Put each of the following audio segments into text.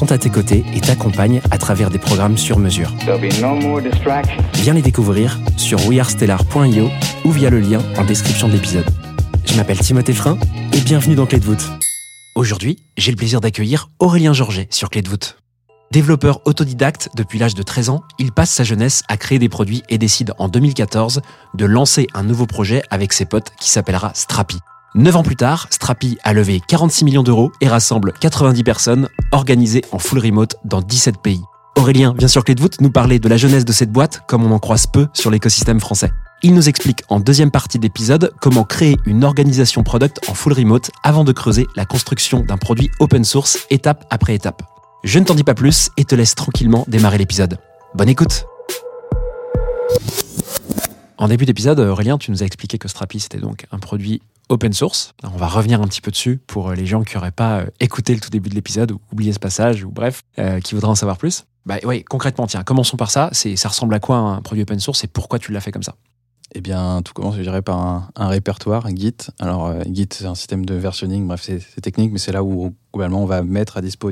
sont à tes côtés et t'accompagnent à travers des programmes sur mesure. No. Viens les découvrir sur wearestellar.io ou via le lien en description de l'épisode. Je m'appelle Timothée Frein et bienvenue dans Clé de voûte. Aujourd'hui, j'ai le plaisir d'accueillir Aurélien Georget sur Clé de voûte. Développeur autodidacte depuis l'âge de 13 ans, il passe sa jeunesse à créer des produits et décide en 2014 de lancer un nouveau projet avec ses potes qui s'appellera Strapi. Neuf ans plus tard, Strapi a levé 46 millions d'euros et rassemble 90 personnes organisées en full remote dans 17 pays. Aurélien vient sur Clé de voûte nous parler de la jeunesse de cette boîte comme on en croise peu sur l'écosystème français. Il nous explique en deuxième partie d'épisode comment créer une organisation product en full remote avant de creuser la construction d'un produit open source étape après étape. Je ne t'en dis pas plus et te laisse tranquillement démarrer l'épisode. Bonne écoute En début d'épisode, Aurélien, tu nous as expliqué que Strapi c'était donc un produit open source. On va revenir un petit peu dessus pour les gens qui n'auraient pas euh, écouté le tout début de l'épisode ou oublié ce passage ou bref, euh, qui voudraient en savoir plus. Bah oui, concrètement, tiens, commençons par ça. C'est, ça ressemble à quoi un produit open source et pourquoi tu l'as fait comme ça? Eh bien, tout commence, je dirais, par un, répertoire, Git. Alors, euh, Git, c'est un système de versionning, bref, c'est technique, mais c'est là où, globalement, on va mettre à dispo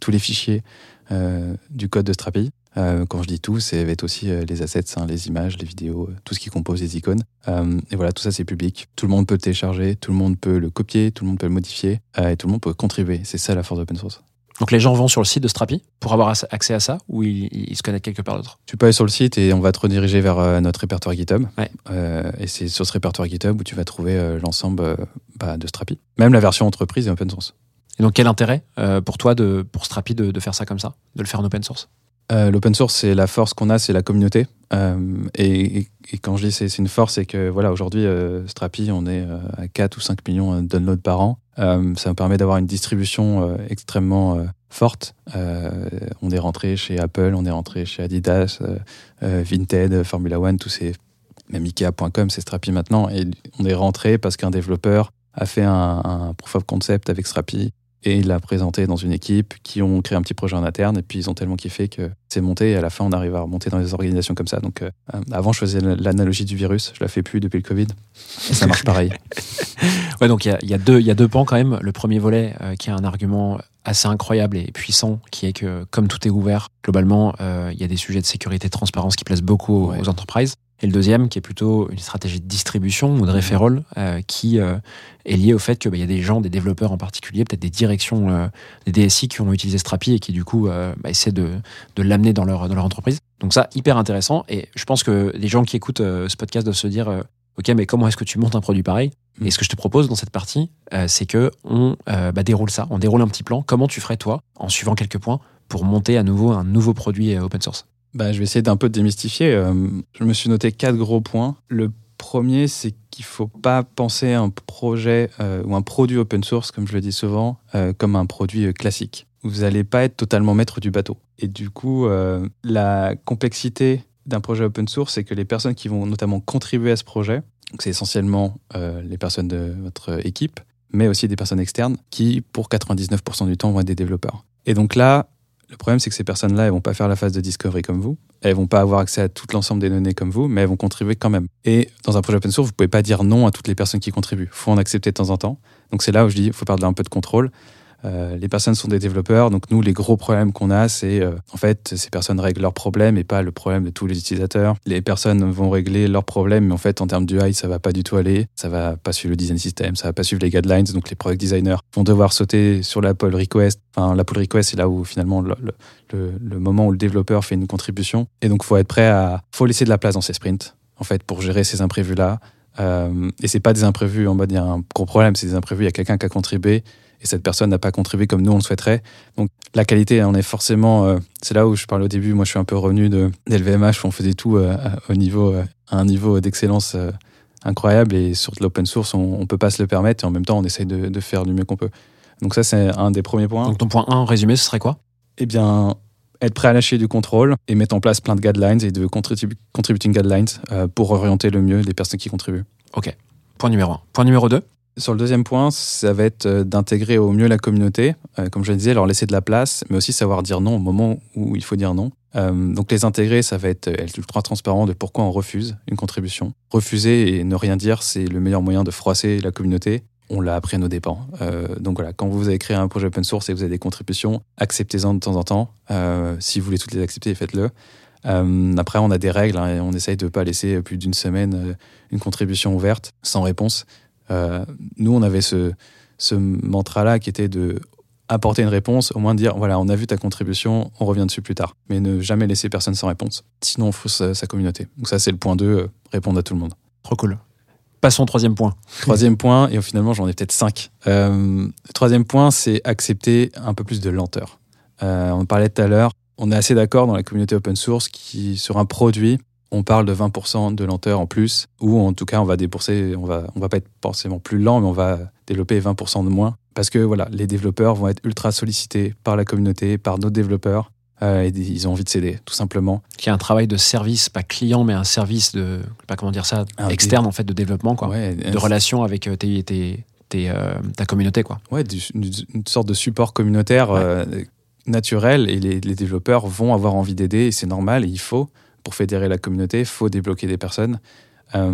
tous les fichiers euh, du code de Strapi. Euh, quand je dis tout, c'est va être aussi euh, les assets, hein, les images, les vidéos, euh, tout ce qui compose les icônes. Euh, et voilà, tout ça, c'est public. Tout le monde peut le télécharger, tout le monde peut le copier, tout le monde peut le modifier, et tout le monde peut contribuer. C'est ça la force d'open source. Donc les gens vont sur le site de Strapi pour avoir accès à ça ou ils, ils se connectent quelque part d'autre? Tu peux aller sur le site et on va te rediriger vers notre répertoire GitHub. Ouais. Euh, et c'est sur ce répertoire GitHub où tu vas trouver l'ensemble bah, de Strapi. Même la version entreprise est open source. Et donc quel intérêt euh, pour toi, de, pour Strapi, de, de faire ça comme ça De le faire en open source? Euh, L'open source, c'est la force qu'on a, c'est la communauté. Euh, et, quand je dis c'est une force, c'est que voilà, aujourd'hui, euh, Strapi, on est euh, à 4 ou 5 millions de downloads par an. Ça nous permet d'avoir une distribution extrêmement forte. On est rentré chez Apple, on est rentré chez Adidas, Vinted, Formula One, tous ces. Même Ikea.com, c'est Strapi maintenant. Et on est rentré parce qu'un développeur a fait un, un proof of concept avec Strapi et il l'a présenté dans une équipe qui ont créé un petit projet en interne et puis ils ont tellement kiffé que c'est monté et à la fin on arrive à remonter dans des organisations comme ça. Donc euh, avant je faisais l'analogie du virus, je la fais plus depuis le Covid et ça marche pareil. Ouais, donc il y a, y, a deux- il y a deux pans quand même. Le premier volet euh, qui a un argument assez incroyable et puissant, qui est que comme tout est ouvert, globalement, euh, il y a des sujets de sécurité et de transparence qui plaisent beaucoup aux- Ouais. aux entreprises. Et le deuxième, qui est plutôt une stratégie de distribution ou de referral, euh, qui euh, est lié au fait qu'il y a des gens, des développeurs en particulier, peut-être des directions, euh, des DSI qui ont utilisé Strapi et qui du coup euh, bah, essaient de, de l'amener dans leur, dans leur entreprise. Donc ça, hyper intéressant. Et je pense que les gens qui écoutent ce podcast doivent se dire, ok, mais comment est-ce que tu montes un produit pareil? Et ce que je te propose dans cette partie, euh, c'est que on euh, bah, déroule ça, on déroule un petit plan. Comment tu ferais toi, en suivant quelques points, pour monter à nouveau un nouveau produit open source? Bah, je vais essayer d'un peu démystifier. Euh, je me suis noté quatre gros points. Le premier, c'est qu'il faut pas penser un projet euh, ou un produit open source, comme je le dis souvent, euh, comme un produit classique. Vous n'allez pas être totalement maître du bateau. Et du coup, la complexité d'un projet open source, c'est que les personnes qui vont notamment contribuer à ce projet, c'est essentiellement les personnes de votre équipe, mais aussi des personnes externes qui, pour 99% du temps, vont être des développeurs. Et donc là, le problème, c'est que ces personnes-là, elles vont pas faire la phase de discovery comme vous. Elles vont pas avoir accès à tout l'ensemble des données comme vous, mais elles vont contribuer quand même. Et dans un projet open source, vous pouvez pas dire non à toutes les personnes qui contribuent. faut en accepter de temps en temps. Donc c'est là où je dis, faut perdre un peu de contrôle. Euh, les personnes sont des développeurs, donc nous, les gros problèmes qu'on a, c'est euh, en fait, ces personnes règlent leurs problèmes et pas le problème de tous les utilisateurs. Les personnes vont régler leurs problèmes, mais en fait, en termes d'UI, ça va pas du tout aller. Ça va pas suivre le design system, ça va pas suivre les guidelines. Donc les product designers vont devoir sauter sur la pull request. Enfin, la pull request, c'est là où finalement le, moment où le développeur fait une contribution. Et donc, faut être prêt à, faut laisser de la place dans ces sprints, en fait, pour gérer ces imprévus-là. Euh, et c'est pas des imprévus en mode il y a un gros problème, c'est des imprévus, il y a quelqu'un qui a contribué et cette personne n'a pas contribué comme nous on le souhaiterait. Donc la qualité, on est forcément, euh, c'est là où je parlais au début, moi je suis un peu revenu de d'LVMH où on faisait tout euh, au niveau, euh, à un niveau d'excellence incroyable et sur l'open source on, on peut pas se le permettre et en même temps on essaye de, de faire du mieux qu'on peut. Donc ça c'est un des premiers points. Donc ton point 1 en résumé, ce serait quoi? Eh bien, être prêt à lâcher du contrôle et mettre en place plein de guidelines et de contribu- contributing guidelines pour orienter le mieux les personnes qui contribuent. Point numéro 1. Point numéro 2 Sur le deuxième point, ça va être euh, d'intégrer au mieux la communauté, euh, comme je le disais, leur laisser de la place, mais aussi savoir dire non au moment où il faut dire non. Euh, donc les intégrer, ça va être, être ultra transparent de pourquoi on refuse une contribution. Refuser et ne rien dire, c'est le meilleur moyen de froisser la communauté. On l'a appris à nos dépens. Donc voilà, quand vous avez créé un projet open source et vous avez des contributions, acceptez-en de temps en temps. Si vous voulez toutes les accepter, faites-le. Après, on a des règles hein, et on essaye de ne pas laisser plus d'une semaine une contribution ouverte sans réponse. Euh, nous, on avait ce, ce mantra-là qui était de apporter une réponse, au moins de dire voilà, on a vu ta contribution, on revient dessus plus tard. Mais ne jamais laisser personne sans réponse. Sinon, on fout sa, sa communauté. Donc, ça, c'est le point 2, euh, répondre à tout le monde. Trop cool. Passons au troisième point. Troisième point, et finalement, j'en ai peut-être cinq. Euh, troisième point, c'est accepter un peu plus de lenteur. Euh, on parlait tout à l'heure, on est assez d'accord dans la communauté open source qui, sur un produit, on parle de 20% de lenteur en plus, ou en tout cas, on va débourser, on va, on va pas être forcément plus lent, mais on va développer 20% de moins. Parce que voilà, les développeurs vont être ultra sollicités par la communauté, par d'autres développeurs, euh, et ils ont envie de s'aider, tout simplement. Qui est un travail de service, pas client, mais un service de, pas comment dire ça, Un externe en fait de développement, quoi. Ouais, De relation avec euh, tes, tes- tes, euh, ta communauté, quoi. Ouais, du- une, une sorte de support communautaire Ouais. euh, naturel et les, les développeurs vont avoir envie d'aider et c'est normal et il faut pour fédérer la communauté, il faut débloquer des personnes. Euh,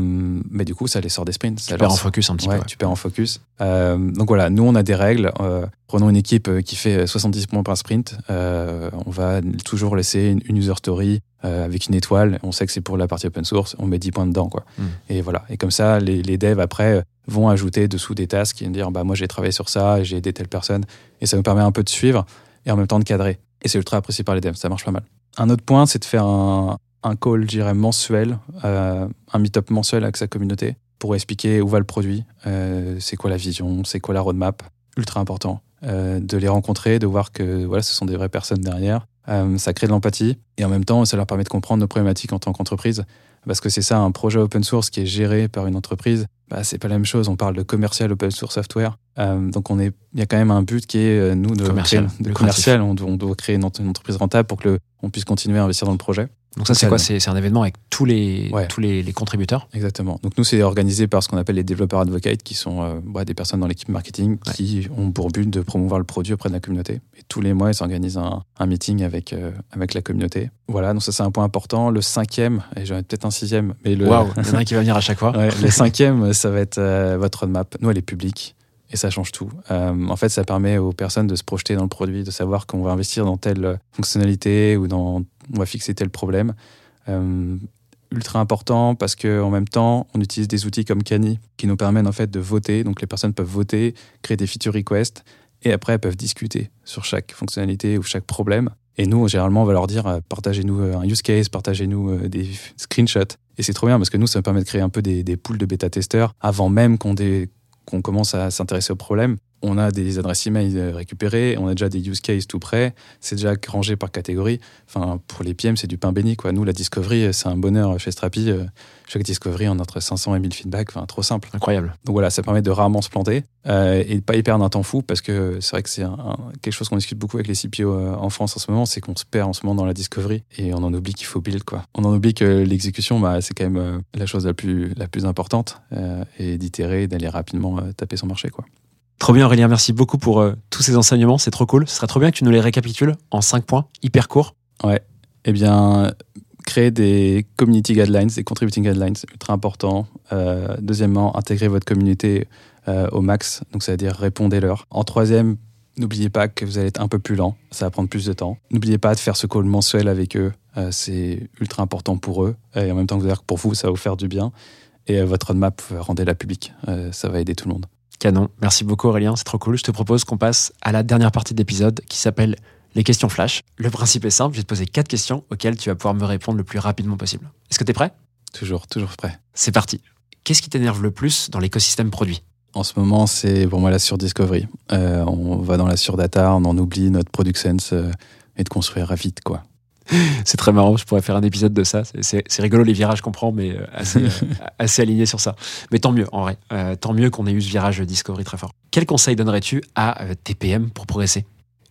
mais du coup, ça les sort des sprints. Tu perds en focus un petit Ouais, peu. ouais. tu perds en focus. Euh, donc voilà, nous on a des règles. Euh, prenons une équipe euh, qui fait 70 points par sprint. Euh, on va toujours laisser une, une user story euh, avec une étoile. On sait que c'est pour la partie open source. On met 10 points dedans. Quoi. Mm. Et voilà. Et comme ça, les, les devs après euh, vont ajouter dessous des tasks et dire bah, moi j'ai travaillé sur ça, j'ai aidé telle personne. Et ça nous permet un peu de suivre et en même temps de cadrer. Et c'est ultra apprécié par les devs. Ça marche pas mal. Un autre point, c'est de faire un, un call, je dirais, mensuel, euh, un meet-up mensuel avec sa communauté pour expliquer où va le produit, euh, c'est quoi la vision, c'est quoi la roadmap. Ultra important euh, de les rencontrer, de voir que voilà, ce sont des vraies personnes derrière. Ça crée de l'empathie et en même temps, ça leur permet de comprendre nos problématiques en tant qu'entreprise. Parce que c'est ça, un projet open source qui est géré par une entreprise, bah, c'est pas la même chose. On parle de commercial open source software. Euh, donc on est, il y a quand même un but qui est euh, nous de Commercial, créer- de commercial. On, doit- on doit créer une, ent- une entreprise rentable pour que le- on puisse continuer à investir dans le projet. Donc ça, c'est quoi? C'est un événement avec tous les, Ouais. tous les, les contributeurs? Exactement. Donc nous, c'est organisé par ce qu'on appelle les développeurs advocates, qui sont euh, bah, des personnes dans l'équipe marketing qui ont pour but de promouvoir le produit auprès de la communauté. Et tous les mois, ils s'organisent un, un meeting avec, euh, avec la communauté. Voilà, donc ça c'est un point important. Le cinquième, et j'en ai peut-être un sixième, mais le, Waouh, il y en a un qui va venir à chaque fois. Ouais, le cinquième, ça va être votre roadmap. Nous, elle est publique et ça change tout. Euh, en fait, ça permet aux personnes de se projeter dans le produit, de savoir qu'on va investir dans telle euh, fonctionnalité ou dans, on va fixer tel problème. Euh, ultra important parce que en même temps, on utilise des outils comme Cani qui nous permettent en fait de voter. Donc les personnes peuvent voter, créer des feature requests et après elles peuvent discuter sur chaque fonctionnalité ou chaque problème. Et nous, généralement, on va leur dire partagez-nous un use case, partagez-nous des screenshots. Et c'est trop bien parce que nous, ça nous permet de créer un peu des, des pools de bêta-testeurs avant même qu'on dé- qu'on commence à s'intéresser au problème. On a des adresses email euh, récupérées, on a déjà des use cases tout prêts, c'est déjà rangé par catégorie. Enfin, pour les PM, c'est du pain béni. Quoi. Nous, la discovery, c'est un bonheur chez Strapi. Euh, Chaque discovery, on a entre 500 et 1000 feedbacks, enfin, trop simple. Incroyable. Donc voilà, ça permet de rarement se planter euh, et de pas y perdre un temps fou parce que c'est vrai que c'est quelque chose qu'on discute beaucoup avec les CPO euh, en France en ce moment, c'est qu'on se perd en ce moment dans la discovery et on en oublie qu'il faut build quoi. On en oublie que l'exécution, bah, c'est quand même euh, la chose la plus, la plus importante euh, et d'itérer, d'aller rapidement euh, taper son marché quoi. Trop bien Aurélien, merci beaucoup pour euh, tous ces enseignements, c'est trop cool. Ce serait trop bien que tu nous les récapitules en 5 points, hyper courts. Eh bien, créer des community guidelines, des contributing guidelines, c'est ultra important. Euh, deuxièmement, intégrer votre communauté euh, au max, donc c'est-à-dire répondez-leur. En troisième, n'oubliez pas que vous allez être un peu plus lent, ça va prendre plus de temps. N'oubliez pas de faire ce call mensuel avec eux, c'est ultra important pour eux, et en même temps, que pour vous, ça va vous faire du bien. Et votre roadmap, rendez-la publique, ça va aider tout le monde. Canon. Merci beaucoup Aurélien, c'est trop cool. Je te propose qu'on passe à la dernière partie de l'épisode qui s'appelle les questions flash. Le principe est simple, je vais te poser quatre questions auxquelles tu vas pouvoir me répondre le plus rapidement possible. Est-ce que tu es prêt? Toujours, toujours prêt. C'est parti. qu'est-ce qui t'énerve le plus dans l'écosystème produit? En ce moment, c'est pour moi la surdiscovery. Euh, on va dans la surdata, on en oublie notre product sense euh, et de construire vite, quoi. C'est très marrant, je pourrais faire un épisode de ça. C'est- rigolo les virages qu'on prend, mais euh, assez, euh, assez aligné sur ça. Mais tant mieux, en vrai. Euh, tant mieux qu'on ait eu ce virage Discovery très fort. Quel conseil donnerais-tu à euh, tes PM pour progresser?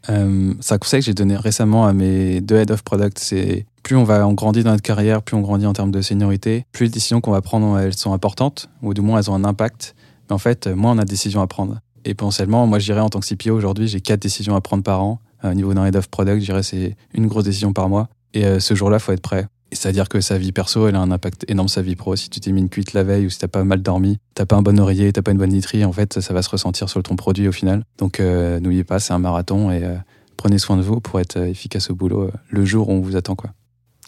Euh, c'est un conseil que j'ai donné récemment à mes deux head of product. C'est plus on va on grandit dans notre carrière, plus on grandit en termes de seniorité, plus les décisions qu'on va prendre elles sont importantes ou du moins elles ont un impact. Mais en fait, moins on a de décisions à prendre. Et potentiellement, moi je dirais en tant que CPO aujourd'hui, j'ai quatre décisions à prendre par an. Euh, Au niveau d'un head of product, je dirais c'est une grosse décision par mois. Et euh, ce jour-là, faut être prêt. C'est-à-dire que sa vie perso, elle a un impact énorme sur sa vie pro. Si tu t'es mis une cuite la veille ou si t'as pas mal dormi, t'as pas un bon oreiller, t'as pas une bonne literie, en fait, ça va se ressentir sur ton produit au final. Donc, euh, n'oubliez pas, c'est un marathon et euh, prenez soin de vous pour être efficace au boulot euh, le jour où on vous attend, quoi.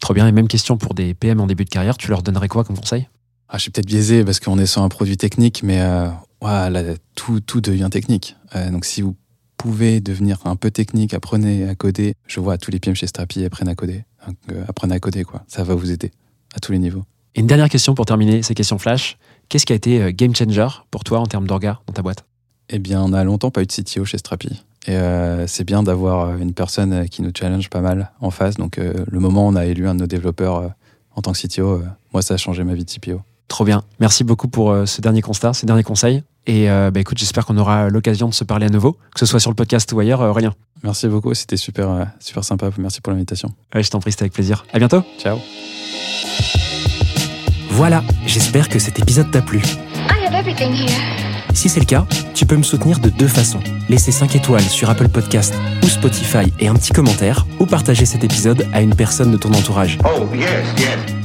Trop bien. Et même question pour des PM en début de carrière, tu leur donnerais quoi comme conseil? Ah, je suis peut-être biaisé parce qu'on est sur un produit technique, mais là, tout, tout devient technique. Donc, si vous pouvez devenir un peu technique, apprenez à coder. Je vois tous les PM chez Strapi apprennent à coder. Euh, apprenez à coder, quoi. Ça va vous aider à tous les niveaux. Et une dernière question pour terminer ces questions flash. Qu'est-ce qui a été euh, game changer pour toi en termes d'orga dans ta boîte? Eh bien, on a longtemps pas eu de CTO chez Strapi. Et euh, c'est bien d'avoir une personne qui nous challenge pas mal en face. Donc, euh, le moment où on a élu un de nos développeurs euh, en tant que CTO, moi, ça a changé ma vie de CPO. Trop bien. Merci beaucoup pour euh, ce dernier constat, ces derniers conseils. Et euh, bah, écoute, j'espère qu'on aura l'occasion de se parler à nouveau, que ce soit sur le podcast ou ailleurs, euh, Aurélien. Merci beaucoup, c'était super, euh, super sympa. Merci pour l'invitation. Ouais, je t'en prie, c'était avec plaisir. À bientôt. Ciao. Voilà, j'espère que cet épisode t'a plu. I have everything here. Si c'est le cas, tu peux me soutenir de deux façons. Laisser 5 étoiles sur Apple Podcast ou Spotify et un petit commentaire, ou partager cet épisode à une personne de ton entourage. Oh, yes, yes.